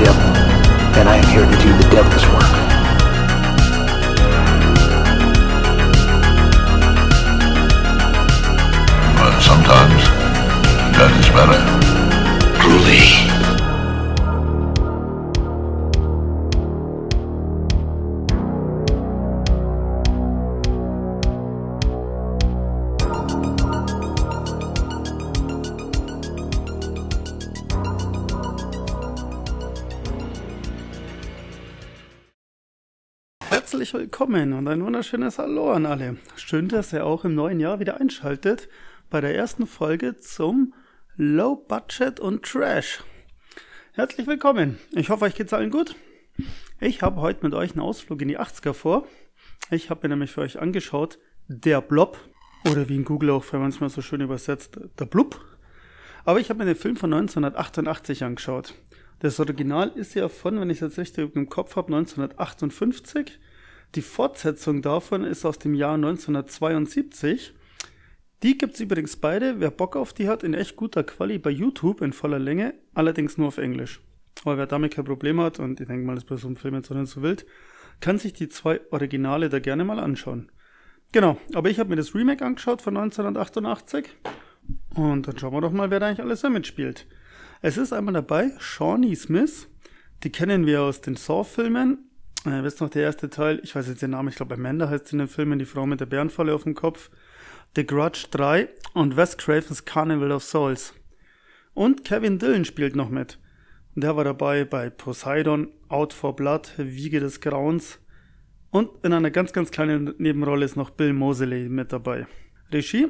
Devil, and I am here to do the devil's work. But sometimes that is better. Truly. Willkommen und ein wunderschönes Hallo an alle. Schön, dass ihr auch im neuen Jahr wieder einschaltet bei der ersten Folge zum Low Budget und Trash. Herzlich willkommen. Ich hoffe, euch geht's allen gut. Ich habe heute mit euch einen Ausflug in die 80er vor. Ich habe mir nämlich für euch angeschaut, der Blob oder wie in Google auch manchmal so schön übersetzt, der Blub. Aber ich habe mir den Film von 1988 angeschaut. Das Original ist ja von, wenn ich es jetzt richtig im Kopf habe, 1958. Die Fortsetzung davon ist aus dem Jahr 1972. Die gibt's übrigens beide, wer Bock auf die hat, in echt guter Quali bei YouTube in voller Länge, allerdings nur auf Englisch. Aber wer damit kein Problem hat, und ich denke mal, das ist bei so einem Film jetzt auch nicht so wild, kann sich die zwei Originale da gerne mal anschauen. Genau, aber ich habe mir das Remake angeschaut von 1988 und dann schauen wir doch mal, wer da eigentlich alles da mitspielt. Es ist einmal dabei Shawnee Smith. Die kennen wir aus den Saw-Filmen. Äh, wisst noch, der erste Teil, ich weiß jetzt den Namen, ich glaube Amanda heißt in den Filmen, die Frau mit der Bärenfalle auf dem Kopf. The Grudge 3 und Wes Cravens Carnival of Souls. Und Kevin Dillon spielt noch mit. Der war dabei bei Poseidon, Out for Blood, Wiege des Grauens. Und in einer ganz, ganz kleinen Nebenrolle ist noch Bill Moseley mit dabei. Regie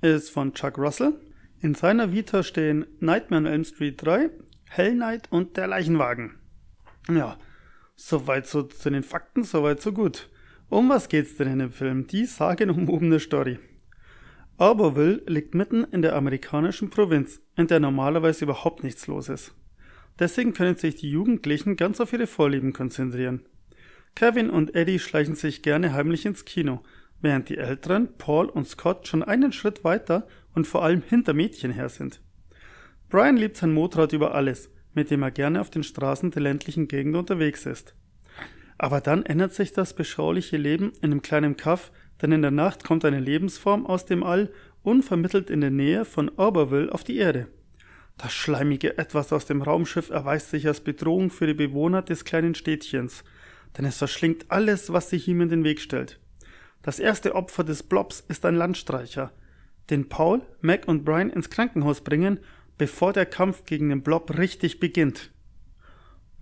ist von Chuck Russell. In seiner Vita stehen Nightmare on Elm Street 3, Hell Knight und Der Leichenwagen. Ja, soweit so zu den Fakten, soweit so gut. Um was geht's denn in dem Film? Die sagenumwobene Story. Arborville liegt mitten in der amerikanischen Provinz, in der normalerweise überhaupt nichts los ist. Deswegen können sich die Jugendlichen ganz auf ihre Vorlieben konzentrieren. Kevin und Eddie schleichen sich gerne heimlich ins Kino, während die Älteren, Paul und Scott, schon einen Schritt weiter und vor allem hinter Mädchen her sind. Brian liebt sein Motorrad über alles, mit dem er gerne auf den Straßen der ländlichen Gegend unterwegs ist. Aber dann ändert sich das beschauliche Leben in einem kleinen Kaff, denn in der Nacht kommt eine Lebensform aus dem All unvermittelt in der Nähe von Oberville auf die Erde. Das schleimige Etwas aus dem Raumschiff erweist sich als Bedrohung für die Bewohner des kleinen Städtchens, denn es verschlingt alles, was sich ihm in den Weg stellt. Das erste Opfer des Blobs ist ein Landstreicher, den Paul, Mac und Brian ins Krankenhaus bringen, bevor der Kampf gegen den Blob richtig beginnt.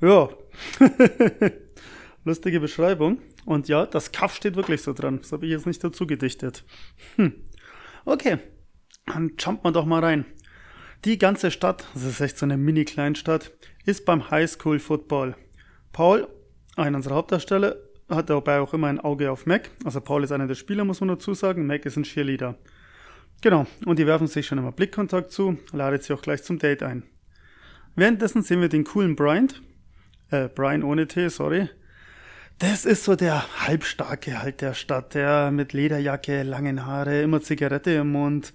Ja, lustige Beschreibung. Und ja, das Kaff steht wirklich so dran. Das habe ich jetzt nicht dazu gedichtet. Hm. Okay, dann jumpt man doch mal rein. Die ganze Stadt, das ist echt so eine Mini-Kleinstadt, ist beim Highschool Football. Paul, einer unserer Hauptdarsteller, hat dabei auch immer ein Auge auf Mac. Also Paul ist einer der Spieler, muss man dazu sagen. Mac ist ein Cheerleader. Genau, und die werfen sich schon immer Blickkontakt zu, ladet sie auch gleich zum Date ein. Währenddessen sehen wir den coolen Brian, äh, Brian ohne T, sorry. Das ist so der Halbstarke halt der Stadt, der mit Lederjacke, langen Haare, immer Zigarette im Mund.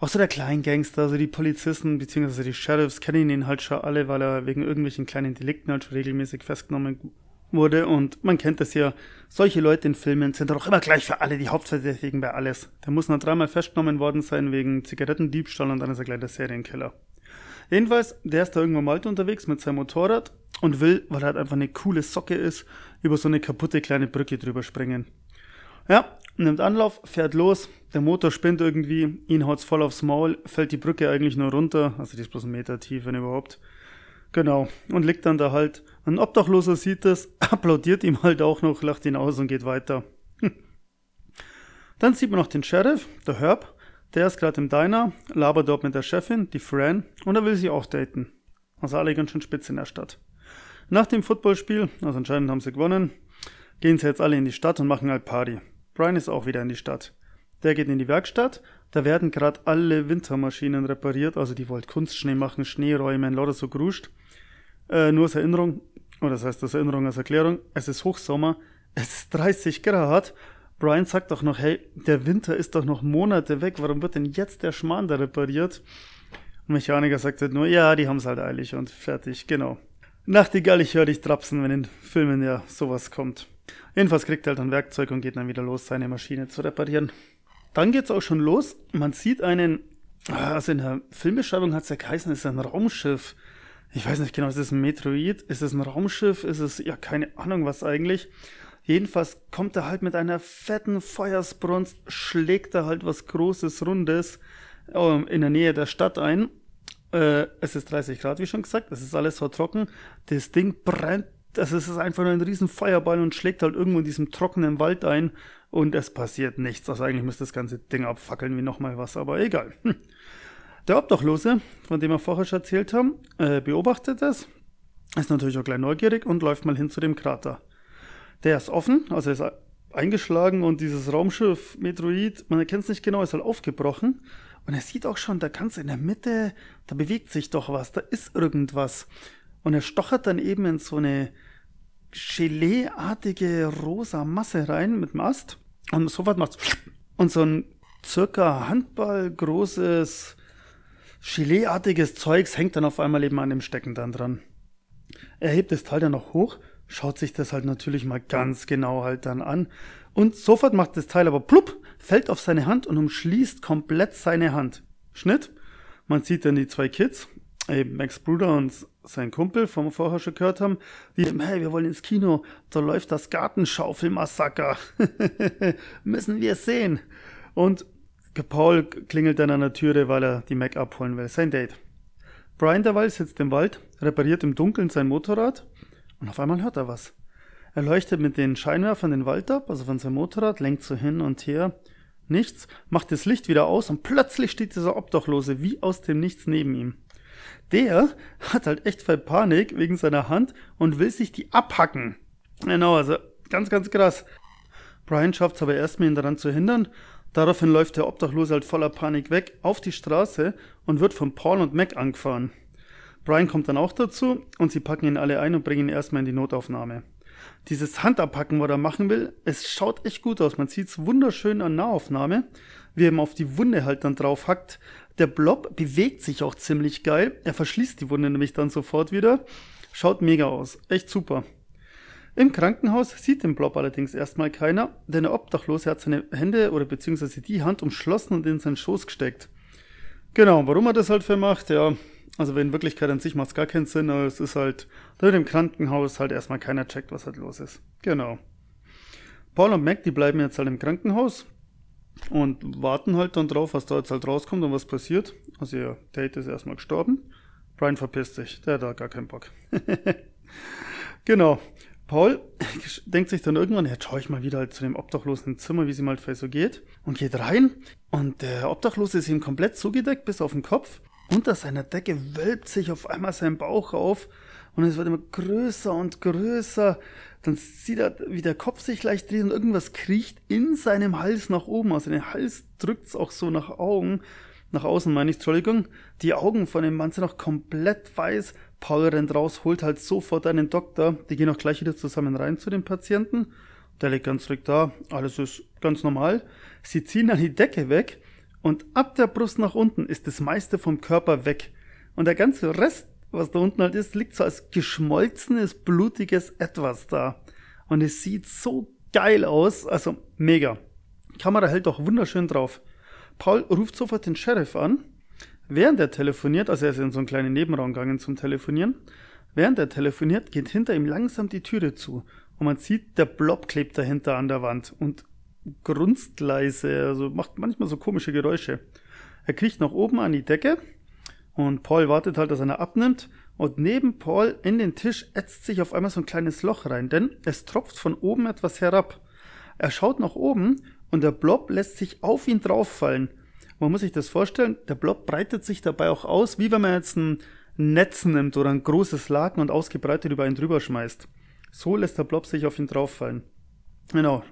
Auch so der Kleingangster, also die Polizisten bzw. die Sheriffs kennen ihn halt schon alle, weil er wegen irgendwelchen kleinen Delikten halt schon regelmäßig festgenommen wurde. Und man kennt das ja, solche Leute in Filmen sind doch immer gleich für alle die Hauptverdächtigen bei alles. Der muss noch dreimal festgenommen worden sein wegen Zigarettendiebstahl und dann ist er gleich der Serienkiller. Jedenfalls, der ist da irgendwo mal unterwegs mit seinem Motorrad und will, weil er halt einfach eine coole Socke ist, über so eine kaputte kleine Brücke drüber springen. Ja, nimmt Anlauf, fährt los, der Motor spinnt irgendwie, ihn haut's voll aufs Maul, fällt die Brücke eigentlich nur runter, also die ist bloß ein Meter tief, wenn überhaupt. Genau, und liegt dann da halt. Ein Obdachloser sieht das, applaudiert ihm halt auch noch, lacht ihn aus und geht weiter. Dann sieht man noch den Sheriff, der Herb, der ist gerade im Diner, labert dort mit der Chefin, die Fran, und er will sie auch daten. Also alle ganz schön spitz in der Stadt. Nach dem Footballspiel, also anscheinend haben sie gewonnen, gehen sie jetzt alle in die Stadt und machen halt Party. Brian ist auch wieder in die Stadt. Der geht in die Werkstatt, da werden gerade alle Wintermaschinen repariert, also die wollt Kunstschnee machen, Schnee räumen, lauter so gruscht. Äh, nur als Erinnerung, oder das heißt als Erinnerung, als Erklärung, es ist Hochsommer, es ist 30 Grad. Brian sagt doch noch, hey, der Winter ist doch noch Monate weg, warum wird denn jetzt der Schmarrn da repariert? Und Mechaniker sagt halt nur, ja, die haben's halt eilig und fertig, genau. Nachtigall, ich höre dich trapsen, wenn in Filmen ja sowas kommt. Jedenfalls kriegt er halt ein Werkzeug und geht dann wieder los, seine Maschine zu reparieren. Dann geht's auch schon los. Man sieht einen, also in der Filmbeschreibung hat's ja geheißen, es ist ein Raumschiff. Ich weiß nicht genau, ist es ein Metroid? Ist es ein Raumschiff? Ist es, ja, keine Ahnung was eigentlich. Jedenfalls kommt er halt mit einer fetten Feuersbrunst, schlägt er halt was Großes, Rundes ähm, in der Nähe der Stadt ein. Äh, es ist 30 Grad, wie schon gesagt. Es ist alles so trocken. Das Ding brennt. Das ist einfach nur ein riesen Feuerball und schlägt halt irgendwo in diesem trockenen Wald ein und es passiert nichts. Also eigentlich müsste das ganze Ding abfackeln wie nochmal was, aber egal. Hm. Der Obdachlose, von dem wir vorher schon erzählt haben, äh, beobachtet es, ist natürlich auch gleich neugierig und läuft mal hin zu dem Krater. Der ist offen, also ist eingeschlagen und dieses Raumschiff Metroid, man erkennt es nicht genau, ist halt aufgebrochen. Und er sieht auch schon, da ganz in der Mitte, da bewegt sich doch was, da ist irgendwas. Und er stochert dann eben in so eine Gelee-artige rosa Masse rein mit dem Ast. Und sofort macht's und so ein circa Handball großes Gelee-artiges Zeugs hängt dann auf einmal eben an dem Stecken dann dran. Er hebt das Teil dann noch hoch, schaut sich das halt natürlich mal ganz genau halt dann an und sofort macht das Teil aber plupp, fällt auf seine Hand und umschließt komplett seine Hand. Schnitt. Man sieht dann die zwei Kids, eben Max Bruder und sein Kumpel, vom wir vorher schon gehört haben, die, hey, wir wollen ins Kino, da läuft das Gartenschaufelmassaker. Müssen wir sehen. Und Paul klingelt dann an der Türe, weil er die Mac abholen will. Sein Date. Brian derweil sitzt im Wald, repariert im Dunkeln sein Motorrad und auf einmal hört er was. Er leuchtet mit den Scheinwerfern den Wald ab, also von seinem Motorrad, lenkt so hin und her. Nichts, macht das Licht wieder aus und plötzlich steht dieser Obdachlose wie aus dem Nichts neben ihm. Der hat halt echt voll Panik wegen seiner Hand und will sich die abhacken. Genau, also ganz, ganz krass. Brian schafft es aber erstmal, ihn daran zu hindern. Daraufhin läuft der Obdachlose halt voller Panik weg auf die Straße und wird von Paul und Mac angefahren. Brian kommt dann auch dazu und sie packen ihn alle ein und bringen ihn erstmal in die Notaufnahme. Dieses Handabpacken, was er machen will, es schaut echt gut aus. Man sieht es wunderschön an Nahaufnahme, wie er ihm auf die Wunde halt dann drauf hackt. Der Blob bewegt sich auch ziemlich geil. Er verschließt die Wunde nämlich dann sofort wieder. Schaut mega aus. Echt super. Im Krankenhaus sieht den Blob allerdings erstmal keiner, denn der Obdachlose hat seine Hände oder beziehungsweise die Hand umschlossen und in seinen Schoß gesteckt. Genau, warum er das halt für macht, ja, also in Wirklichkeit an sich macht es gar keinen Sinn, aber es ist halt, da im Krankenhaus halt erstmal keiner checkt, was halt los ist. Genau. Paul und Mac, die bleiben jetzt halt im Krankenhaus und warten halt dann drauf, was da jetzt halt rauskommt und was passiert. Also ihr Date ist erstmal gestorben. Brian verpisst sich, der hat da gar keinen Bock. genau. Paul denkt sich dann irgendwann, jetzt schaue ich mal wieder halt zu dem obdachlosen Zimmer, wie sie mal so geht, und geht rein. Und der Obdachlose ist ihm komplett zugedeckt bis auf den Kopf. Unter seiner Decke wölbt sich auf einmal sein Bauch auf und es wird immer größer und größer. Dann sieht er, wie der Kopf sich leicht dreht und irgendwas kriecht in seinem Hals nach oben. Also den Hals drückt es auch so nach Augen, nach außen meine ich, Entschuldigung. Die Augen von dem Mann sind noch komplett weiß. Paul rennt raus, holt halt sofort einen Doktor. Die gehen auch gleich wieder zusammen rein zu dem Patienten. Der liegt ganz ruhig da. Alles ist ganz normal. Sie ziehen dann die Decke weg und ab der Brust nach unten ist das meiste vom Körper weg. Und der ganze Rest, was da unten halt ist, liegt so als geschmolzenes, blutiges Etwas da. Und es sieht so geil aus. Also mega. Kamera hält auch wunderschön drauf. Paul ruft sofort den Sheriff an. Während er telefoniert, also er ist in so einen kleinen Nebenraum gegangen zum Telefonieren. Während er telefoniert, geht hinter ihm langsam die Türe zu. Und man sieht, der Blob klebt dahinter an der Wand. Und grunzt leise, also macht manchmal so komische Geräusche. Er kriecht nach oben an die Decke und Paul wartet halt, dass er abnimmt. Und neben Paul in den Tisch ätzt sich auf einmal so ein kleines Loch rein, denn es tropft von oben etwas herab. Er schaut nach oben und der Blob lässt sich auf ihn drauffallen. Man muss sich das vorstellen, der Blob breitet sich dabei auch aus, wie wenn man jetzt einen Netz nimmt oder ein großes Laken und ausgebreitet über ihn drüber schmeißt. So lässt der Blob sich auf ihn drauffallen. Genau.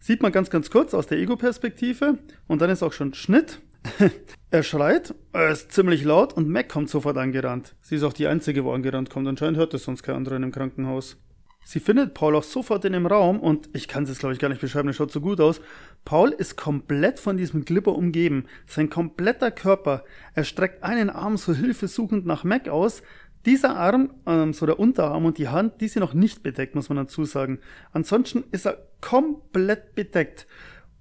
Sieht man ganz, ganz kurz aus der Ego-Perspektive und dann ist auch schon Schnitt. er schreit, er ist ziemlich laut und Mac kommt sofort angerannt. Sie ist auch die Einzige, wo angerannt kommt. Anscheinend hört es sonst kein anderer im Krankenhaus. Sie findet Paul auch sofort in dem Raum und ich kann es jetzt glaube ich gar nicht beschreiben, das schaut so gut aus. Paul ist komplett von diesem Glipper umgeben. Sein kompletter Körper. Er streckt einen Arm so hilfesuchend nach Mac aus. Dieser Arm, ähm, so der Unterarm und die Hand, die sind noch nicht bedeckt, muss man dazu sagen. Ansonsten ist er komplett bedeckt.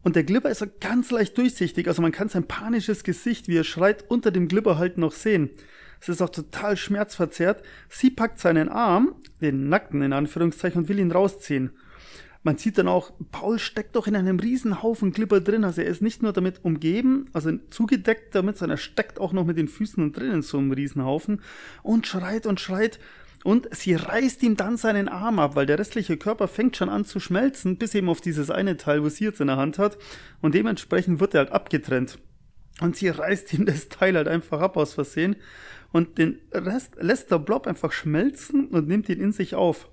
Und der Glipper ist so ganz leicht durchsichtig, also man kann sein panisches Gesicht, wie er schreit, unter dem Glipper halt noch sehen. Es ist auch total schmerzverzerrt. Sie packt seinen Arm, den nackten in Anführungszeichen, und will ihn rausziehen. Man sieht dann auch, Paul steckt doch in einem Riesenhaufen Glipper drin. Also er ist nicht nur damit umgeben, also zugedeckt damit, sondern er steckt auch noch mit den Füßen drin in so einem Riesenhaufen und schreit und schreit. Und sie reißt ihm dann seinen Arm ab, weil der restliche Körper fängt schon an zu schmelzen, bis eben auf dieses eine Teil, wo sie jetzt in der Hand hat. Und dementsprechend wird er halt abgetrennt. Und sie reißt ihm das Teil halt einfach ab aus Versehen und den Rest lässt der Blob einfach schmelzen und nimmt ihn in sich auf.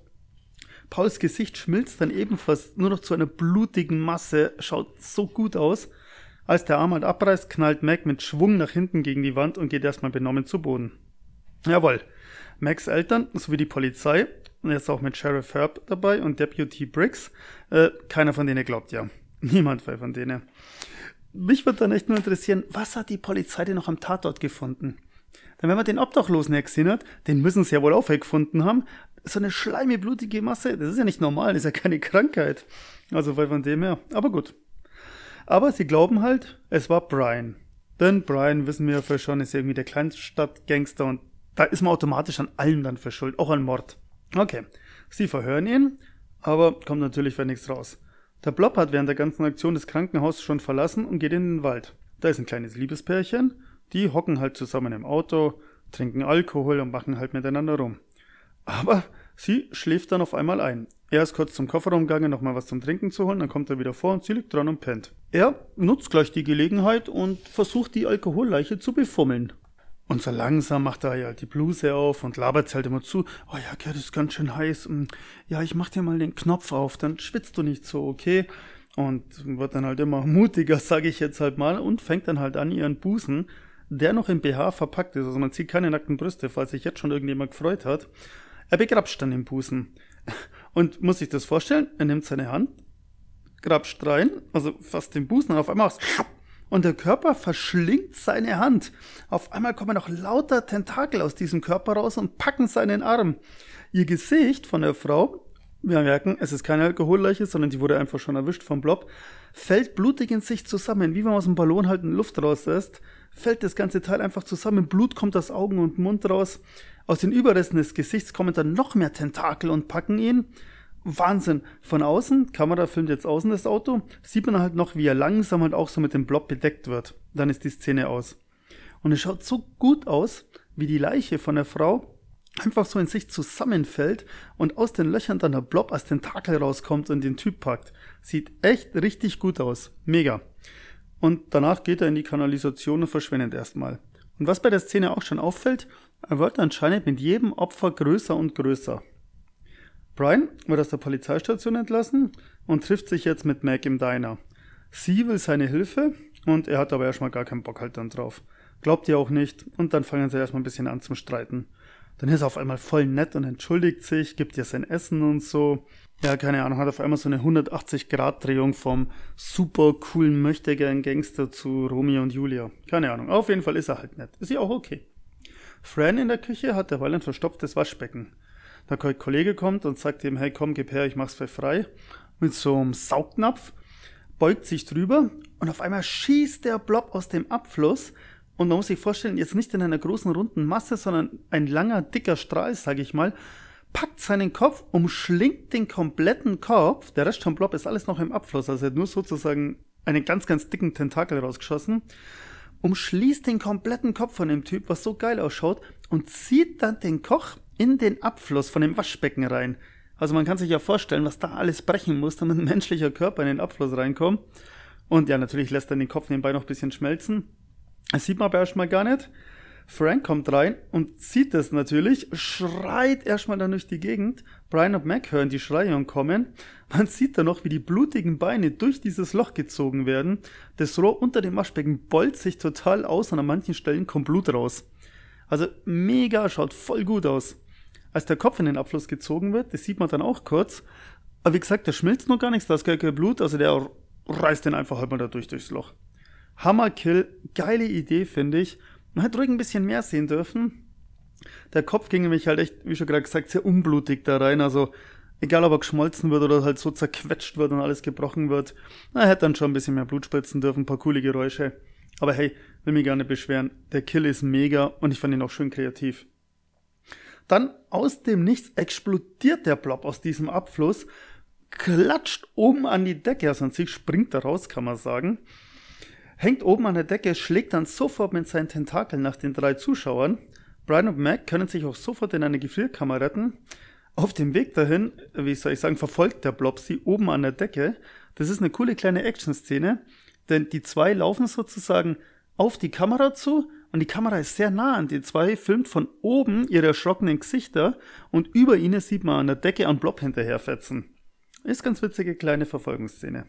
Pauls Gesicht schmilzt dann ebenfalls nur noch zu einer blutigen Masse, schaut so gut aus. Als der Arm halt abreißt, knallt Mac mit Schwung nach hinten gegen die Wand und geht erstmal benommen zu Boden. Jawohl. Macs Eltern sowie die Polizei, und jetzt auch mit Sheriff Herb dabei und Deputy Briggs, äh, keiner von denen glaubt ja. Niemand von denen. Mich würde dann echt nur interessieren, was hat die Polizei denn noch am Tatort gefunden? Denn wenn man den Obdachlosen gesehen hat, den müssen sie ja wohl auch weggefunden haben. So eine schleimige, blutige Masse, das ist ja nicht normal, das ist ja keine Krankheit. Also weil von dem her, aber gut. Aber sie glauben halt, es war Brian. Denn Brian, wissen wir ja schon, ist irgendwie der Kleinstadtgangster und da ist man automatisch an allem dann verschuldet, auch an Mord. Okay, sie verhören ihn, aber kommt natürlich für nichts raus. Der Blob hat während der ganzen Aktion das Krankenhaus schon verlassen und geht in den Wald. Da ist ein kleines Liebespärchen die hocken halt zusammen im Auto, trinken Alkohol und machen halt miteinander rum. Aber sie schläft dann auf einmal ein. Er ist kurz zum Kofferraum gegangen, nochmal was zum Trinken zu holen, dann kommt er wieder vor und sie liegt dran und pennt. Er nutzt gleich die Gelegenheit und versucht die Alkoholleiche zu befummeln. Und so langsam macht er halt die Bluse auf und labert halt immer zu. Oh ja, Gerd, ist ganz schön heiß. Mm, ja, ich mach dir mal den Knopf auf, dann schwitzt du nicht so, okay? Und wird dann halt immer mutiger, sage ich jetzt halt mal, und fängt dann halt an, ihren Busen der noch im BH verpackt ist, also man sieht keine nackten Brüste, falls sich jetzt schon irgendjemand gefreut hat. Er begrapscht dann den Busen. Und muss sich das vorstellen, er nimmt seine Hand, grapscht rein, also fast den Busen auf einmal aus. Und der Körper verschlingt seine Hand. Auf einmal kommen noch lauter Tentakel aus diesem Körper raus und packen seinen Arm. Ihr Gesicht von der Frau, wir merken, es ist keine Alkoholleiche, sondern die wurde einfach schon erwischt vom Blob, fällt blutig in sich zusammen, wie wenn man aus dem Ballon halt Luft rauslässt fällt das ganze Teil einfach zusammen, Blut kommt aus Augen und Mund raus. Aus den Überresten des Gesichts kommen dann noch mehr Tentakel und packen ihn. Wahnsinn. Von außen, Kamera filmt jetzt außen das Auto, sieht man halt noch, wie er langsam halt auch so mit dem Blob bedeckt wird. Dann ist die Szene aus. Und es schaut so gut aus, wie die Leiche von der Frau einfach so in sich zusammenfällt und aus den Löchern dann der Blob als Tentakel rauskommt und den Typ packt. Sieht echt richtig gut aus. Mega und danach geht er in die Kanalisation und verschwindet erstmal. Und was bei der Szene auch schon auffällt, er wird anscheinend mit jedem Opfer größer und größer. Brian wird aus der Polizeistation entlassen und trifft sich jetzt mit Mac im Diner. Sie will seine Hilfe und er hat aber erstmal gar keinen Bock halt dann drauf. Glaubt ihr auch nicht und dann fangen sie erstmal ein bisschen an zum Streiten. Dann ist er auf einmal voll nett und entschuldigt sich, gibt ihr sein Essen und so ja, keine Ahnung, hat auf einmal so eine 180-Grad-Drehung vom super coolen Möchtegern Gangster zu Romeo und Julia. Keine Ahnung. Auf jeden Fall ist er halt nett. Ist ja auch okay. Fran in der Küche hat derweil ein verstopftes Waschbecken. Der Kollege kommt und sagt ihm, hey komm, gib her, ich mach's für frei. Mit so einem Saugnapf, beugt sich drüber und auf einmal schießt der Blob aus dem Abfluss und man muss sich vorstellen, jetzt nicht in einer großen runden Masse, sondern ein langer, dicker Strahl, sag ich mal, packt seinen Kopf, umschlingt den kompletten Kopf, der Rest vom Blob ist alles noch im Abfluss, also er hat nur sozusagen einen ganz, ganz dicken Tentakel rausgeschossen, umschließt den kompletten Kopf von dem Typ, was so geil ausschaut, und zieht dann den Koch in den Abfluss von dem Waschbecken rein. Also man kann sich ja vorstellen, was da alles brechen muss, damit ein menschlicher Körper in den Abfluss reinkommt. Und ja, natürlich lässt er den Kopf nebenbei noch ein bisschen schmelzen. Das sieht man aber erstmal gar nicht. Frank kommt rein und sieht das natürlich, schreit erstmal dann durch die Gegend. Brian und Mac hören die Schreie und kommen. Man sieht dann noch, wie die blutigen Beine durch dieses Loch gezogen werden. Das Rohr unter dem Waschbecken bolzt sich total aus und an manchen Stellen kommt Blut raus. Also mega, schaut voll gut aus. Als der Kopf in den Abfluss gezogen wird, das sieht man dann auch kurz. Aber wie gesagt, der schmilzt noch gar nichts, da ist gar kein Blut, also der reißt den einfach halt mal da durch durchs Loch. Hammerkill, geile Idee, finde ich. Man hätte ruhig ein bisschen mehr sehen dürfen. Der Kopf ging nämlich halt echt, wie schon gerade gesagt, sehr unblutig da rein. Also, egal ob er geschmolzen wird oder halt so zerquetscht wird und alles gebrochen wird, er hätte dann schon ein bisschen mehr Blut spritzen dürfen, ein paar coole Geräusche. Aber hey, will mich gar nicht beschweren. Der Kill ist mega und ich fand ihn auch schön kreativ. Dann aus dem Nichts explodiert der Blob aus diesem Abfluss, klatscht oben an die Decke, also an sich springt er raus, kann man sagen hängt oben an der Decke, schlägt dann sofort mit seinen Tentakeln nach den drei Zuschauern. Brian und Mac können sich auch sofort in eine Gefrierkammer retten. Auf dem Weg dahin, wie soll ich sagen, verfolgt der Blob sie oben an der Decke. Das ist eine coole kleine Action-Szene, denn die zwei laufen sozusagen auf die Kamera zu und die Kamera ist sehr nah an die zwei, filmt von oben ihre erschrockenen Gesichter und über ihnen sieht man an der Decke einen Blob hinterherfetzen. Ist ganz witzige kleine Verfolgungsszene.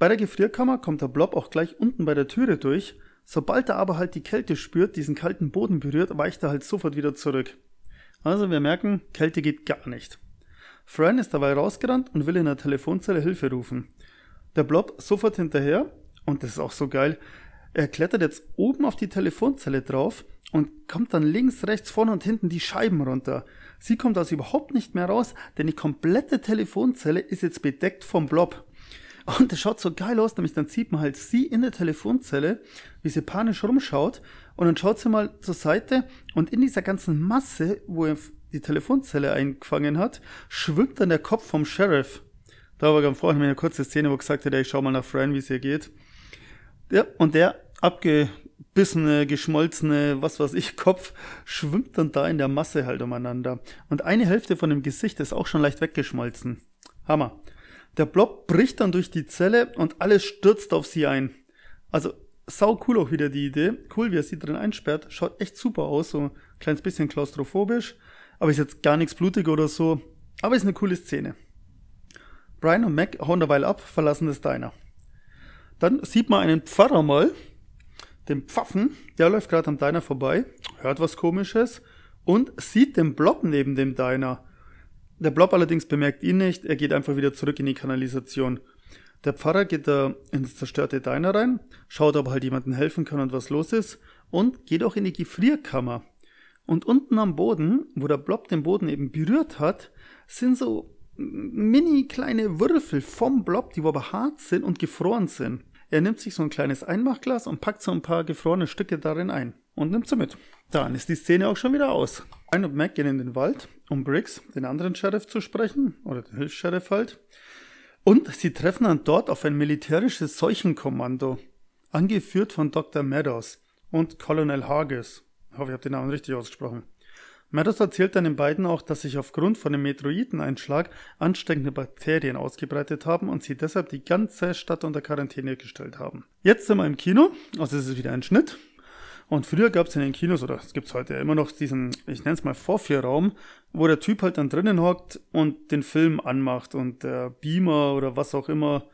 Bei der Gefrierkammer kommt der Blob auch gleich unten bei der Türe durch. Sobald er aber halt die Kälte spürt, diesen kalten Boden berührt, weicht er halt sofort wieder zurück. Also wir merken, Kälte geht gar nicht. Fran ist dabei rausgerannt und will in der Telefonzelle Hilfe rufen. Der Blob sofort hinterher, und das ist auch so geil, er klettert jetzt oben auf die Telefonzelle drauf und kommt dann links, rechts, vorne und hinten die Scheiben runter. Sie kommt also überhaupt nicht mehr raus, denn die komplette Telefonzelle ist jetzt bedeckt vom Blob. Und das schaut so geil aus, nämlich dann sieht man halt sie in der Telefonzelle, wie sie panisch rumschaut und dann schaut sie mal zur Seite und in dieser ganzen Masse, wo er die Telefonzelle eingefangen hat, schwimmt dann der Kopf vom Sheriff. Da war ganz vorhin eine kurze Szene, wo gesagt hat, ich schau mal nach Fran, wie es ihr geht. Ja, und der abgebissene, geschmolzene, was weiß ich, Kopf schwimmt dann da in der Masse halt umeinander. Und eine Hälfte von dem Gesicht ist auch schon leicht weggeschmolzen. Hammer. Der Blob bricht dann durch die Zelle und alles stürzt auf sie ein. Also sau cool auch wieder die Idee. Cool, wie er sie drin einsperrt. Schaut echt super aus, so ein kleines bisschen klaustrophobisch. Aber ist jetzt gar nichts blutig oder so. Aber ist eine coole Szene. Brian und Mac hauen derweil ab, verlassen das Diner. Dann sieht man einen Pfarrer mal, den Pfaffen, der läuft gerade am Diner vorbei, hört was komisches und sieht den Blob neben dem Diner. Der Blob allerdings bemerkt ihn nicht, er geht einfach wieder zurück in die Kanalisation. Der Pfarrer geht da ins zerstörte Diner rein, schaut, ob halt jemandem helfen kann und was los ist und geht auch in die Gefrierkammer. Und unten am Boden, wo der Blob den Boden eben berührt hat, sind so mini kleine Würfel vom Blob, die aber hart sind und gefroren sind. Er nimmt sich so ein kleines Einmachglas und packt so ein paar gefrorene Stücke darin ein und nimmt sie mit. Dann ist die Szene auch schon wieder aus. Ryan und Mac gehen in den Wald, um Briggs, den anderen Sheriff, zu sprechen, oder den Hilfs-Sheriff halt. Und sie treffen dann dort auf ein militärisches Seuchenkommando, angeführt von Dr. Meadows und Colonel Hages. Ich hoffe, ich habe den Namen richtig ausgesprochen. Meadows erzählt dann den beiden auch, dass sich aufgrund von dem Meteoriteneinschlag ansteckende Bakterien ausgebreitet haben und sie deshalb die ganze Stadt unter Quarantäne gestellt haben. Jetzt sind wir im Kino, also es ist wieder ein Schnitt. Und früher gab es in den Kinos, oder es gibt es heute immer noch diesen, ich nenne es mal Vorführraum, wo der Typ halt dann drinnen hockt und den Film anmacht und der Beamer oder was auch immer,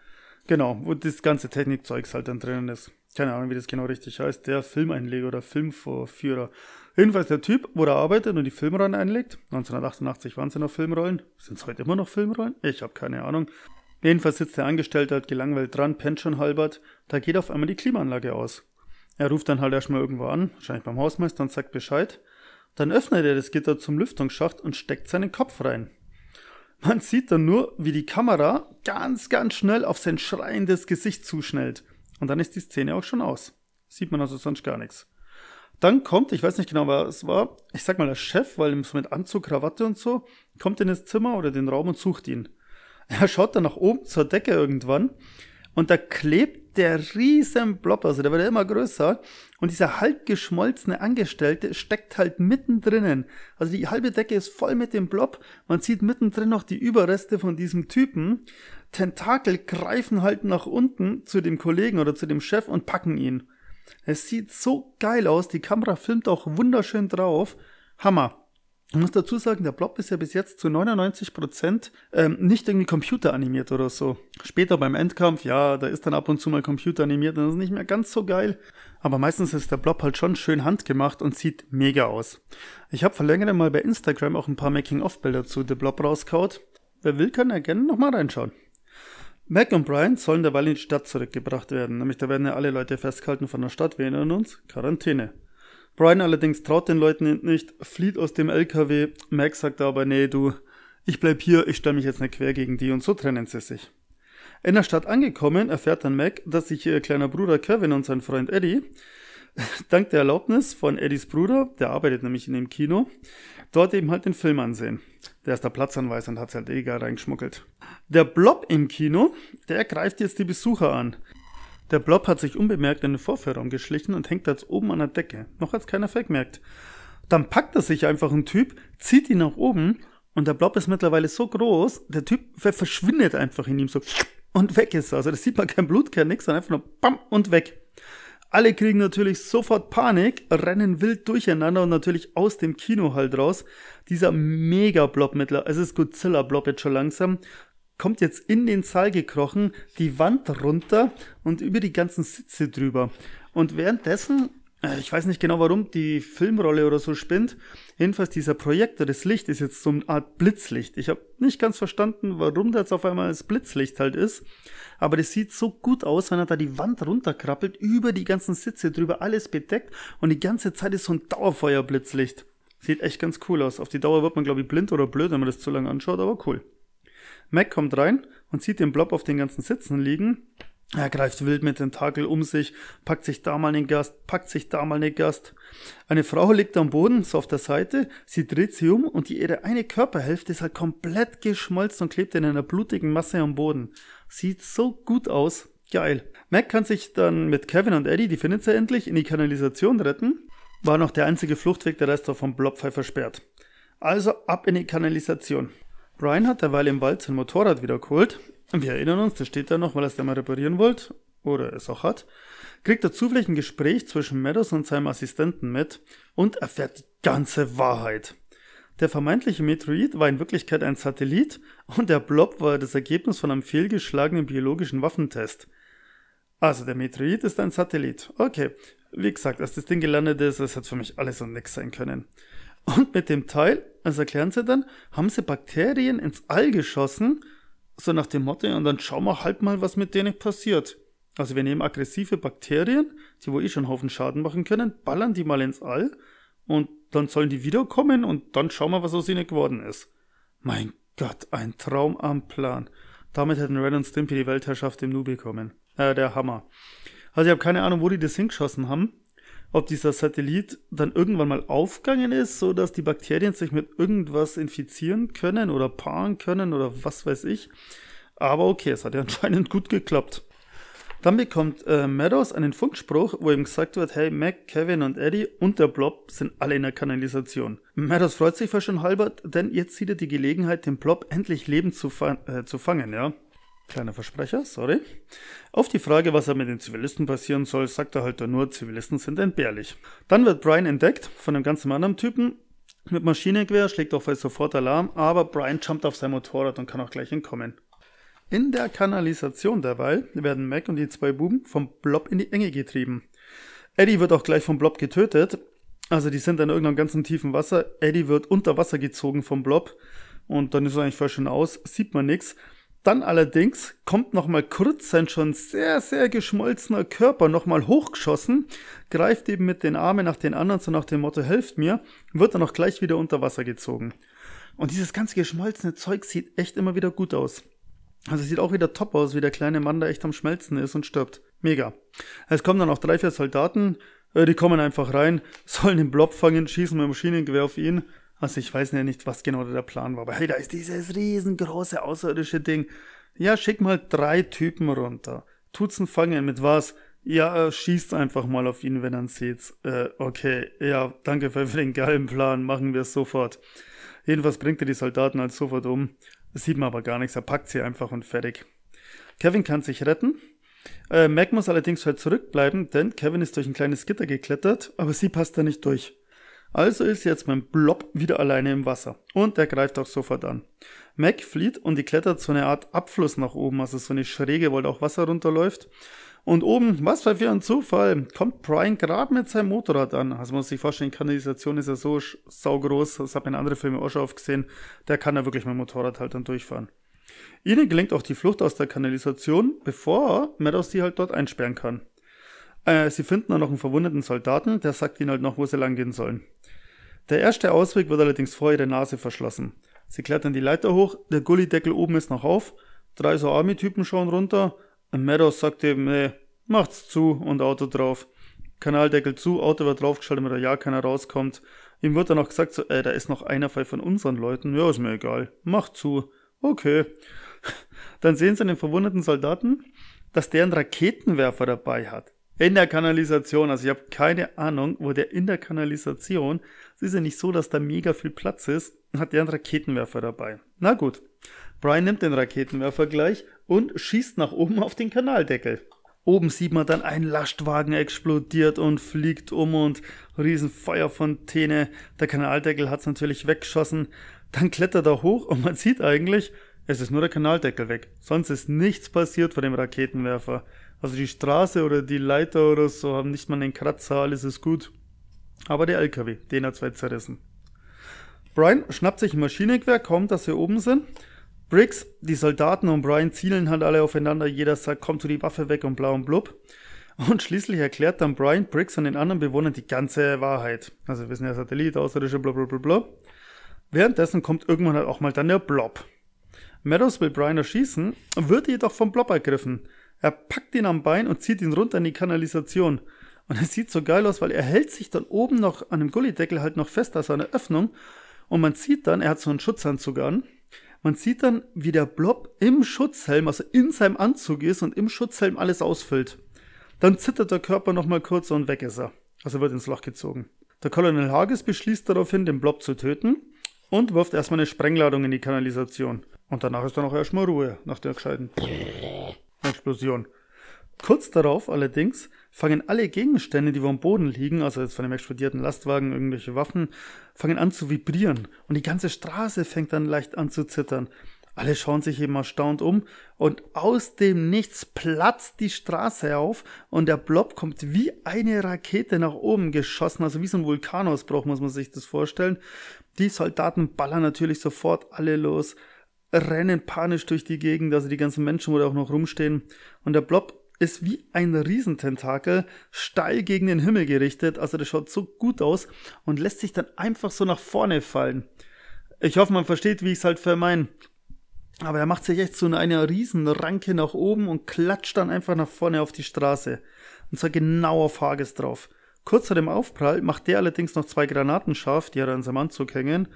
genau, wo das ganze Technikzeugs halt dann drinnen ist. Keine Ahnung, wie das genau richtig heißt, der Filmeinleger oder Filmvorführer. Jedenfalls der Typ, wo er arbeitet und die Filmrollen einlegt. 1988 waren ja noch Filmrollen. Sind es heute immer noch Filmrollen? Ich habe keine Ahnung. Jedenfalls sitzt der Angestellte halt gelangweilt dran, pennt schon halbert. Da geht auf einmal die Klimaanlage aus. Er ruft dann halt erstmal irgendwo an, wahrscheinlich beim Hausmeister und sagt Bescheid. Dann öffnet er das Gitter zum Lüftungsschacht und steckt seinen Kopf rein. Man sieht dann nur, wie die Kamera ganz, ganz schnell auf sein schreiendes Gesicht zuschnellt. Und dann ist die Szene auch schon aus. Sieht man also sonst gar nichts. Dann kommt, ich weiß nicht genau, wer es war, ich sag mal der Chef, weil so mit Anzug, Krawatte und so, kommt in das Zimmer oder den Raum und sucht ihn. Er schaut dann nach oben zur Decke irgendwann und da klebt der riesen Blob, also der wird immer größer. Und dieser halb geschmolzene Angestellte steckt halt mittendrin. Also die halbe Decke ist voll mit dem Blob. Man sieht mittendrin noch die Überreste von diesem Typen. Tentakel greifen halt nach unten zu dem Kollegen oder zu dem Chef und packen ihn. Es sieht so geil aus, die Kamera filmt auch wunderschön drauf. Hammer. Ich muss dazu sagen, der Blob ist ja bis jetzt zu 99% ähm, nicht irgendwie computeranimiert oder so. Später beim Endkampf, ja, da ist dann ab und zu mal computeranimiert das ist nicht mehr ganz so geil. Aber meistens ist der Blob halt schon schön handgemacht und sieht mega aus. Ich habe vor längerem mal bei Instagram auch ein paar Making-of-Bilder zu The Blob rauskaut. Wer will, kann ja gerne nochmal reinschauen. Mac und Brian sollen derweil in die Stadt zurückgebracht werden. Nämlich da werden ja alle Leute festgehalten von der Stadt, wir erinnern uns, Quarantäne. Brian allerdings traut den Leuten nicht, flieht aus dem LKW. Mac sagt aber, nee, du, ich bleib hier, ich stelle mich jetzt nicht quer gegen die und so trennen sie sich. In der Stadt angekommen, erfährt dann Mac, dass sich ihr kleiner Bruder Kevin und sein Freund Eddie, dank der Erlaubnis von Eddies Bruder, der arbeitet nämlich in dem Kino, dort eben halt den Film ansehen. Der ist der Platzanweis und hat halt eh gar reingeschmuggelt. Der Blob im Kino, der greift jetzt die Besucher an. Der Blob hat sich unbemerkt in den Vorführraum geschlichen und hängt jetzt oben an der Decke. Noch als keiner Fake merkt. Dann packt er sich einfach ein Typ, zieht ihn nach oben und der Blob ist mittlerweile so groß, der Typ verschwindet einfach in ihm so und weg ist er. Also das sieht man kein Blut, kein nix, sondern einfach nur bam und weg. Alle kriegen natürlich sofort Panik, rennen wild durcheinander und natürlich aus dem Kino halt raus. Dieser Mega-Blob mittlerweile, es ist Godzilla-Blob jetzt schon langsam, kommt jetzt in den Saal gekrochen, die Wand runter und über die ganzen Sitze drüber. Und währenddessen, äh, ich weiß nicht genau warum, die Filmrolle oder so spinnt. Jedenfalls dieser Projektor, das Licht ist jetzt so eine Art Blitzlicht. Ich habe nicht ganz verstanden, warum das auf einmal das Blitzlicht halt ist. Aber das sieht so gut aus, wenn er da die Wand runterkrabbelt, über die ganzen Sitze drüber, alles bedeckt und die ganze Zeit ist so ein Dauerfeuerblitzlicht. Sieht echt ganz cool aus. Auf die Dauer wird man, glaube ich, blind oder blöd, wenn man das zu lange anschaut, aber cool. Mac kommt rein und sieht den Blob auf den ganzen Sitzen liegen. Er greift wild mit Tentakel um sich, packt sich da mal den Gast, packt sich da mal den Gast. Eine Frau liegt am Boden, so auf der Seite, sie dreht sich um und ihre eine Körperhälfte ist halt komplett geschmolzen und klebt in einer blutigen Masse am Boden. Sieht so gut aus. Geil. Mac kann sich dann mit Kevin und Eddie, die findet sie endlich, in die Kanalisation retten. War noch der einzige Fluchtweg, der Rest war vom Blobpfeil versperrt. Also ab in die Kanalisation. Brian hat derweil im Wald sein Motorrad wieder geholt. Wir erinnern uns, das steht da noch, weil er es da mal reparieren wollte. Oder es auch hat. Kriegt er zufällig ein Gespräch zwischen Meadows und seinem Assistenten mit und erfährt die ganze Wahrheit. Der vermeintliche Meteorit war in Wirklichkeit ein Satellit und der Blob war das Ergebnis von einem fehlgeschlagenen biologischen Waffentest. Also der Meteorit ist ein Satellit. Okay, wie gesagt, als das Ding gelandet ist, das hat für mich alles und nix sein können. Und mit dem Teil, also erklären sie dann, haben sie Bakterien ins All geschossen, so nach dem Motto, und dann schauen wir halt mal, was mit denen passiert. Also wir nehmen aggressive Bakterien, die wo eh schon einen Haufen Schaden machen können, ballern die mal ins All und dann sollen die wiederkommen und dann schauen wir, was aus ihnen geworden ist. Mein Gott, ein Traum am Plan. Damit hätten Red und Stimpy die Weltherrschaft im Nu bekommen. Äh, der Hammer. Also ich habe keine Ahnung, wo die das hingeschossen haben ob dieser Satellit dann irgendwann mal aufgegangen ist, so dass die Bakterien sich mit irgendwas infizieren können oder paaren können oder was weiß ich. Aber okay, es hat ja anscheinend gut geklappt. Dann bekommt äh, Meadows einen Funkspruch, wo ihm gesagt wird, hey, Mac, Kevin und Eddie und der Blob sind alle in der Kanalisation. Meadows freut sich fast schon halber, denn jetzt sieht er die Gelegenheit, den Blob endlich lebend zu, fa äh, zu fangen, ja. Kleiner Versprecher, sorry. Auf die Frage, was er mit den Zivilisten passieren soll, sagt er halt nur, Zivilisten sind entbehrlich. Dann wird Brian entdeckt von einem ganz anderen Typen mit Maschinengewehr, schlägt auch sofort Alarm, aber Brian jumpt auf sein Motorrad und kann auch gleich entkommen. In der Kanalisation derweil werden Mac und die zwei Buben vom Blob in die Enge getrieben. Eddie wird auch gleich vom Blob getötet. Also die sind in irgendeinem ganzen tiefen Wasser. Eddie wird unter Wasser gezogen vom Blob. Und dann ist er eigentlich voll schön aus, sieht man nichts. Dann allerdings kommt nochmal kurz sein schon sehr, sehr geschmolzener Körper nochmal hochgeschossen, greift eben mit den Armen nach den anderen, so nach dem Motto, helft mir, wird dann auch gleich wieder unter Wasser gezogen. Und dieses ganze geschmolzene Zeug sieht echt immer wieder gut aus. Also sieht auch wieder top aus, wie der kleine Mann da echt am Schmelzen ist und stirbt. Mega. Es kommen dann auch drei, vier Soldaten, äh, die kommen einfach rein, sollen den Blob fangen, schießen mit dem Maschinengewehr auf ihn also ich weiß ja nicht, was genau der Plan war, aber hey, da ist dieses riesengroße außerirdische Ding. Ja, schick mal drei Typen runter. Tut's ein Fangen mit was? Ja, äh, schießt einfach mal auf ihn, wenn er ihn sieht. Äh, okay, ja, danke für den geilen Plan, machen wir es sofort. Jedenfalls bringt er die Soldaten halt sofort um. Das sieht man aber gar nichts, er packt sie einfach und fertig. Kevin kann sich retten. Äh, Mac muss allerdings halt zurückbleiben, denn Kevin ist durch ein kleines Gitter geklettert, aber sie passt da nicht durch. Also ist jetzt mein Blob wieder alleine im Wasser und er greift auch sofort an. Mac flieht und die klettert so eine Art Abfluss nach oben, also so eine Schräge, wo halt auch Wasser runterläuft. Und oben, was für ein Zufall, kommt Brian gerade mit seinem Motorrad an. Also man muss sich vorstellen, Kanalisation ist ja so saugroß, das hat man in anderen Filmen auch schon oft gesehen, der kann ja wirklich mit dem Motorrad halt dann durchfahren. Ihnen gelingt auch die Flucht aus der Kanalisation, bevor Meadows sie halt dort einsperren kann. Äh, sie finden dann noch einen verwundeten Soldaten, der sagt ihnen halt noch, wo sie lang gehen sollen. Der erste Ausweg wird allerdings vor ihre Nase verschlossen. Sie klettern die Leiter hoch, der Gullideckel oben ist noch auf, drei so Army-Typen schauen runter, Meadows sagt eben, nee, macht's zu und Auto drauf. Kanaldeckel zu, Auto wird draufgeschaltet, damit da ja keiner rauskommt. Ihm wird dann auch gesagt, so, äh, da ist noch einer von unseren Leuten. Ja, ist mir egal. Macht zu. Okay. Dann sehen sie den verwundeten Soldaten, dass der einen Raketenwerfer dabei hat. In der Kanalisation. Also ich habe keine Ahnung, wo der in der Kanalisation, es ist ja nicht so, dass da mega viel Platz ist, hat der einen Raketenwerfer dabei. Na gut. Brian nimmt den Raketenwerfer gleich und schießt nach oben auf den Kanaldeckel. Oben sieht man dann ein Lastwagen explodiert und fliegt um und Riesenfeuerfontäne. Der Kanaldeckel hat's natürlich weggeschossen. Dann klettert er hoch und man sieht eigentlich, es ist nur der Kanaldeckel weg. Sonst ist nichts passiert vor dem Raketenwerfer. Also die Straße oder die Leiter oder so haben nicht mal einen Kratzer, alles ist gut. Aber der LKW, den hat zwei zerrissen. Brian schnappt sich ein Maschinengewehr, kaum dass sie oben sind. Briggs, die Soldaten und Brian zielen halt alle aufeinander, jeder sagt, komm zu die Waffe weg und blau und blub. Und schließlich erklärt dann Brian Briggs und den anderen Bewohnern die ganze Wahrheit. Also wir wissen ja Satellit, Außerirdische, bla bla bla. Währenddessen kommt irgendwann halt auch mal dann der Blob. Meadows will Brian erschießen, wird jedoch vom Blob ergriffen. Er packt ihn am Bein und zieht ihn runter in die Kanalisation. Und es sieht so geil aus, weil er hält sich dann oben noch an dem Gullideckel halt noch fest aus einer Öffnung. Und man sieht dann, er hat so einen Schutzanzug an. Man sieht dann, wie der Blob im Schutzhelm, also in seinem Anzug ist und im Schutzhelm alles ausfüllt. Dann zittert der Körper nochmal kurz und weg ist er. Also wird ins Loch gezogen. Der Colonel Hages beschließt daraufhin, den Blob zu töten und wirft erstmal eine Sprengladung in die Kanalisation. Und danach ist dann auch erstmal Ruhe nach der gescheiten Explosion. Kurz darauf allerdings fangen alle Gegenstände, die am Boden liegen, also jetzt von dem explodierten Lastwagen, irgendwelche Waffen, fangen an zu vibrieren. Und die ganze Straße fängt dann leicht an zu zittern. Alle schauen sich eben erstaunt um und aus dem Nichts platzt die Straße auf und der Blob kommt wie eine Rakete nach oben geschossen, also wie so ein Vulkanausbruch muss man sich das vorstellen. Die Soldaten ballern natürlich sofort alle los rennen panisch durch die Gegend, also die ganzen Menschen, wo da auch noch rumstehen. Und der Blob ist wie ein Riesententakel, steil gegen den Himmel gerichtet. Also das schaut so gut aus und lässt sich dann einfach so nach vorne fallen. Ich hoffe, man versteht, wie ich es halt vermeine. Aber er macht sich echt so eine Riesenranke nach oben und klatscht dann einfach nach vorne auf die Straße. Und zwar genau auf Hages drauf. Kurz vor dem Aufprall macht der allerdings noch zwei Granaten scharf, die er an seinem Anzug hängen.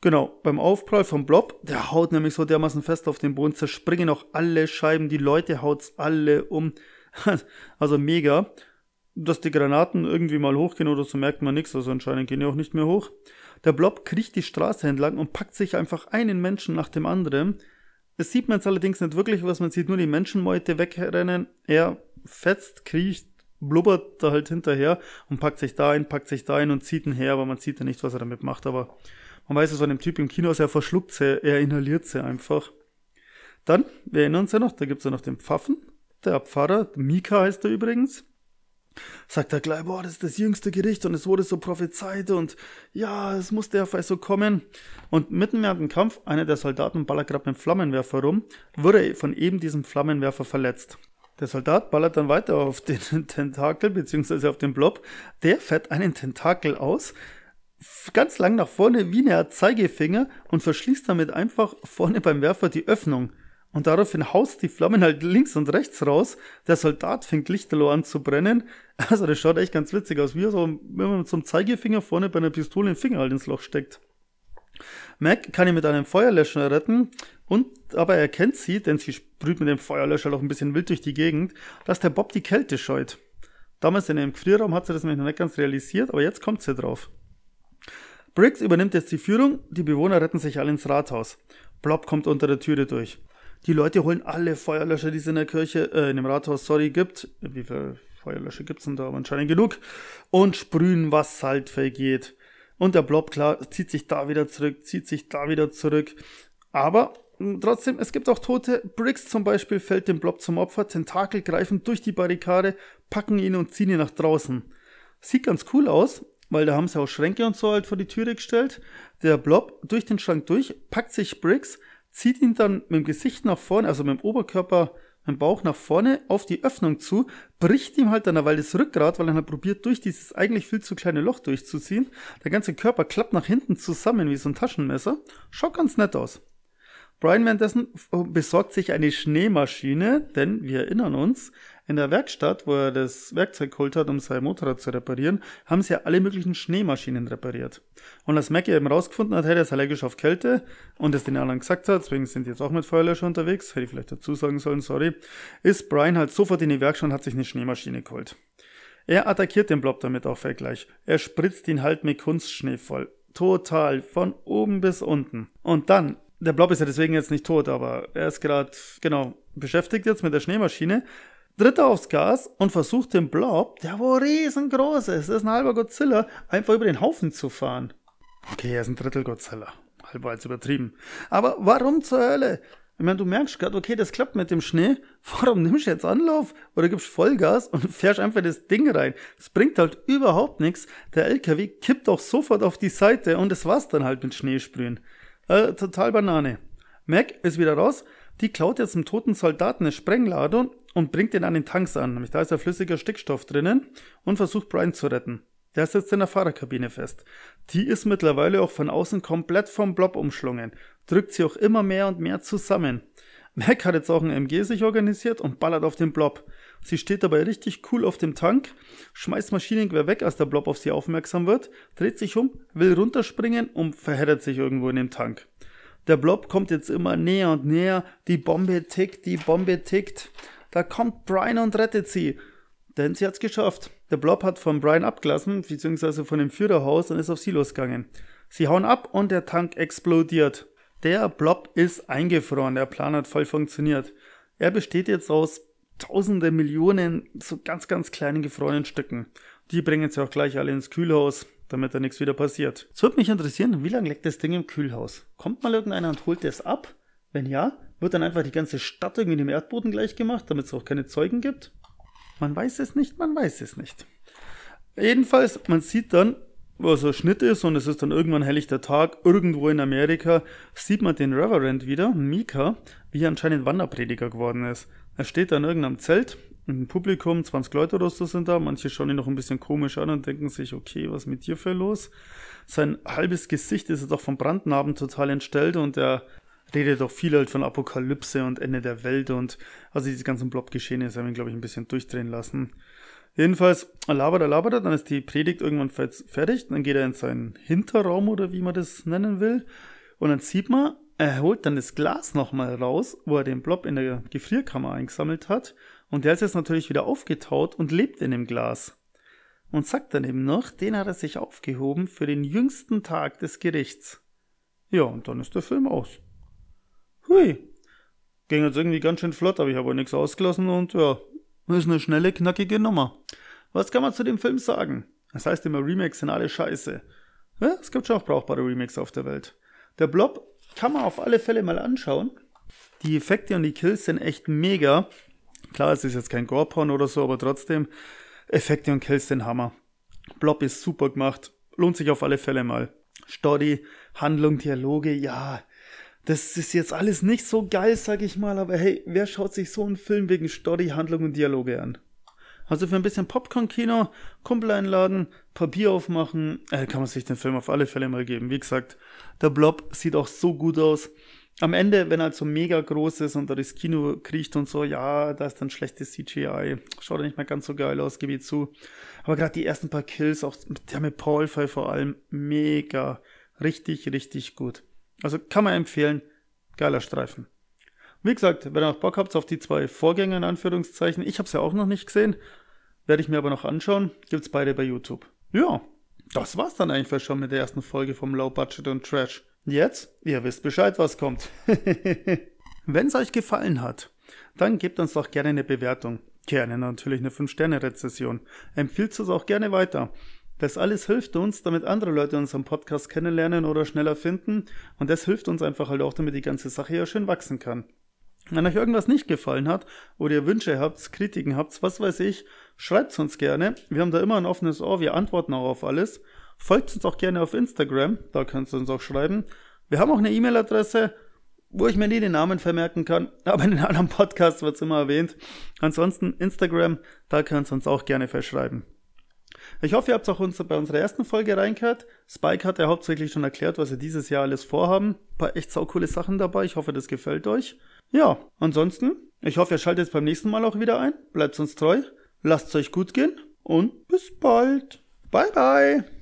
Genau, beim Aufprall vom Blob, der haut nämlich so dermaßen fest auf den Boden, zerspringen auch alle Scheiben, die Leute haut's alle um. Also mega. Dass die Granaten irgendwie mal hochgehen oder so merkt man nichts, also anscheinend gehen die auch nicht mehr hoch. Der Blob kriecht die Straße entlang und packt sich einfach einen Menschen nach dem anderen. Es sieht man jetzt allerdings nicht wirklich was, man sieht nur die Menschenmeute wegrennen. Er fetzt, kriecht, blubbert da halt hinterher und packt sich da ein, packt sich da ein und zieht ihn her, aber man sieht ja nicht, was er damit macht, aber man weiß es von dem Typ im Kino, er verschluckt sie, er inhaliert sie einfach. Dann, wir erinnern uns ja noch, da gibt es ja noch den Pfaffen, der Pfarrer, Mika heißt er übrigens. Sagt er gleich, boah, das ist das jüngste Gericht und es wurde so prophezeit und ja, es musste ja so kommen. Und mitten während dem Kampf, einer der Soldaten ballert gerade mit dem Flammenwerfer rum, wurde von eben diesem Flammenwerfer verletzt. Der Soldat ballert dann weiter auf den Tentakel, beziehungsweise auf den Blob. Der fährt einen Tentakel aus, ganz lang nach vorne wie eine Zeigefinger und verschließt damit einfach vorne beim Werfer die Öffnung. Und daraufhin haust die Flammen halt links und rechts raus. Der Soldat fängt lichterloh an zu brennen. Also das schaut echt ganz witzig aus, wie so, wenn man mit so einem Zeigefinger vorne bei einer Pistole den Finger halt ins Loch steckt. Mac kann ihn mit einem Feuerlöscher retten und aber er kennt sie, denn sie sprüht mit dem Feuerlöscher auch ein bisschen wild durch die Gegend, dass der Bob die Kälte scheut. Damals in dem Gefrierraum hat sie das nämlich noch nicht ganz realisiert, aber jetzt kommt sie drauf. Briggs übernimmt jetzt die Führung, die Bewohner retten sich alle ins Rathaus. Blob kommt unter der Türe durch. Die Leute holen alle Feuerlöscher, die es in der Kirche, äh, in dem Rathaus, sorry, gibt. Wie viele Feuerlöscher gibt's denn da? Aber anscheinend genug. Und sprühen, was halt vergeht. Und der Blob, klar, zieht sich da wieder zurück, zieht sich da wieder zurück. Aber mh, trotzdem, es gibt auch Tote. Briggs zum Beispiel fällt dem Blob zum Opfer. Tentakel greifen durch die Barrikade, packen ihn und ziehen ihn nach draußen. Sieht ganz cool aus, weil da haben sie auch Schränke und so halt vor die Türe gestellt. Der Blob durch den Schrank durch, packt sich Briggs, zieht ihn dann mit dem Gesicht nach vorne, also mit dem Oberkörper, mit dem Bauch nach vorne auf die Öffnung zu, bricht ihm halt dann weil das Rückgrat, weil er halt probiert, durch dieses eigentlich viel zu kleine Loch durchzuziehen. Der ganze Körper klappt nach hinten zusammen wie so ein Taschenmesser. Schaut ganz nett aus. Brian währenddessen besorgt sich eine Schneemaschine, denn wir erinnern uns, in der Werkstatt, wo er das Werkzeug geholt hat, um sein Motorrad zu reparieren, haben sie ja alle möglichen Schneemaschinen repariert. Und als Mackie eben rausgefunden hat, hey, der ist allergisch auf Kälte und es den anderen gesagt hat, deswegen sind die jetzt auch mit Feuerlöscher unterwegs, hätte ich vielleicht dazu sagen sollen, sorry, ist Brian halt sofort in die Werkstatt und hat sich eine Schneemaschine geholt. Er attackiert den Blob damit auch gleich. Er spritzt ihn halt mit Kunstschnee voll. Total, von oben bis unten. Und dann der Blob ist ja deswegen jetzt nicht tot, aber er ist gerade, genau, beschäftigt jetzt mit der Schneemaschine, tritt er aufs Gas und versucht den Blob, der wo riesengroß ist, ist ein halber Godzilla, einfach über den Haufen zu fahren. Okay, er ist ein Drittel Godzilla. Halber als übertrieben. Aber warum zur Hölle? Ich meine, du merkst gerade, okay, das klappt mit dem Schnee. Warum nimmst du jetzt Anlauf oder gibst Vollgas und fährst einfach das Ding rein? Das bringt halt überhaupt nichts. Der LKW kippt auch sofort auf die Seite und das war's dann halt mit Schneesprühen. Äh, total Banane. Mac ist wieder raus. Die klaut jetzt einem toten Soldaten eine Sprengladung und bringt ihn an den Tanks an. Nämlich da ist ja flüssiger Stickstoff drinnen und versucht Brian zu retten. Der ist jetzt in der Fahrerkabine fest. Die ist mittlerweile auch von außen komplett vom Blob umschlungen. Drückt sie auch immer mehr und mehr zusammen. Mac hat jetzt auch ein MG sich organisiert und ballert auf den Blob. Sie steht dabei richtig cool auf dem Tank, schmeißt Maschinengewehr weg, als der Blob auf sie aufmerksam wird, dreht sich um, will runterspringen und verheddert sich irgendwo in dem Tank. Der Blob kommt jetzt immer näher und näher, die Bombe tickt, die Bombe tickt. Da kommt Brian und rettet sie. Denn sie hat's geschafft. Der Blob hat von Brian abgelassen, beziehungsweise von dem Führerhaus und ist auf sie losgegangen. Sie hauen ab und der Tank explodiert. Der Blob ist eingefroren, der Plan hat voll funktioniert. Er besteht jetzt aus tausende Millionen so ganz, ganz kleinen gefrorenen Stücken. Die bringen sie auch gleich alle ins Kühlhaus, damit da nichts wieder passiert. Es würde mich interessieren, wie lange leckt das Ding im Kühlhaus? Kommt mal irgendeiner und holt das ab? Wenn ja, wird dann einfach die ganze Stadt irgendwie dem Erdboden gleich gemacht, damit es auch keine Zeugen gibt? Man weiß es nicht, man weiß es nicht. Jedenfalls, man sieht dann, wo so ein Schnitt ist und es ist dann irgendwann helllichter Tag, irgendwo in Amerika, sieht man den Reverend wieder, Mika, wie er anscheinend Wanderprediger geworden ist. Er steht da in irgendeinem Zelt, im Publikum, 20 Leute oder so sind da, manche schauen ihn noch ein bisschen komisch an und denken sich, okay, was mit dir für los? Sein halbes Gesicht ist doch vom Brandnarben total entstellt und er redet doch viel halt von Apokalypse und Ende der Welt und also diese ganzen Blob-Geschehnisse haben ihn, glaube ich, ein bisschen durchdrehen lassen. Jedenfalls labert er, labert er, dann ist die Predigt irgendwann fertig, dann geht er in seinen Hinterraum oder wie man das nennen will und dann sieht man, er holt dann das Glas nochmal raus, wo er den Blob in der Gefrierkammer eingesammelt hat und der ist jetzt natürlich wieder aufgetaut und lebt in dem Glas. Und sagt dann eben noch, den hat er sich aufgehoben für den jüngsten Tag des Gerichts. Ja, und dann ist der Film aus. Hui. Ging jetzt irgendwie ganz schön flott, aber ich habe nichts ausgelassen und ja, ist eine schnelle, knackige Nummer. Was kann man zu dem Film sagen? Das heißt immer, Remakes sind alle scheiße. Ja, es gibt schon auch brauchbare Remakes auf der Welt. Der Blob kann man auf alle Fälle mal anschauen. Die Effekte und die Kills sind echt mega. Klar, es ist jetzt kein Gore-Porn oder so, aber trotzdem, Effekte und Kills sind Hammer. Blob ist super gemacht. Lohnt sich auf alle Fälle mal. Story, Handlung, Dialoge, ja, das ist jetzt alles nicht so geil, sag ich mal, aber hey, wer schaut sich so einen Film wegen Story, Handlung und Dialoge an? Also für ein bisschen Popcorn-Kino, Kumpel einladen, Papier aufmachen, äh, kann man sich den Film auf alle Fälle mal geben. Wie gesagt, der Blob sieht auch so gut aus. Am Ende, wenn er halt so mega groß ist und da das Kino kriecht und so, ja, da ist dann schlechtes CGI. Schaut er nicht mehr ganz so geil aus, gebe ich zu. Aber gerade die ersten paar Kills, auch der mit Paul Fey vor allem, mega. Richtig, richtig gut. Also kann man empfehlen, geiler Streifen. Wie gesagt, wenn ihr auch Bock habt auf die zwei Vorgänger in Anführungszeichen, ich habe es ja auch noch nicht gesehen, werde ich mir aber noch anschauen, gibt's beide bei YouTube. Ja, das war's dann eigentlich schon mit der ersten Folge vom Low Budget und Trash. Jetzt, ihr wisst Bescheid, was kommt. Wenn es euch gefallen hat, dann gebt uns doch gerne eine Bewertung. Gerne natürlich eine 5-Sterne-Rezession. Empfiehlt es auch gerne weiter. Das alles hilft uns, damit andere Leute unseren Podcast kennenlernen oder schneller finden. Und das hilft uns einfach halt auch, damit die ganze Sache ja schön wachsen kann. Wenn euch irgendwas nicht gefallen hat oder ihr Wünsche habt, Kritiken habt, was weiß ich, schreibt uns gerne. Wir haben da immer ein offenes Ohr, wir antworten auch auf alles. Folgt uns auch gerne auf Instagram, da könnt ihr uns auch schreiben. Wir haben auch eine E-Mail-Adresse, wo ich mir nie den Namen vermerken kann, aber in den anderen Podcasts wird es immer erwähnt. Ansonsten Instagram, da könnt ihr uns auch gerne verschreiben. Ich hoffe, ihr habt auch uns bei unserer ersten Folge reingehört. Spike hat ja hauptsächlich schon erklärt, was wir dieses Jahr alles vorhaben. Ein paar echt saukoole Sachen dabei. Ich hoffe, das gefällt euch. Ja, ansonsten, ich hoffe, ihr schaltet beim nächsten Mal auch wieder ein. Bleibt uns treu. Lasst es euch gut gehen und bis bald. Bye bye.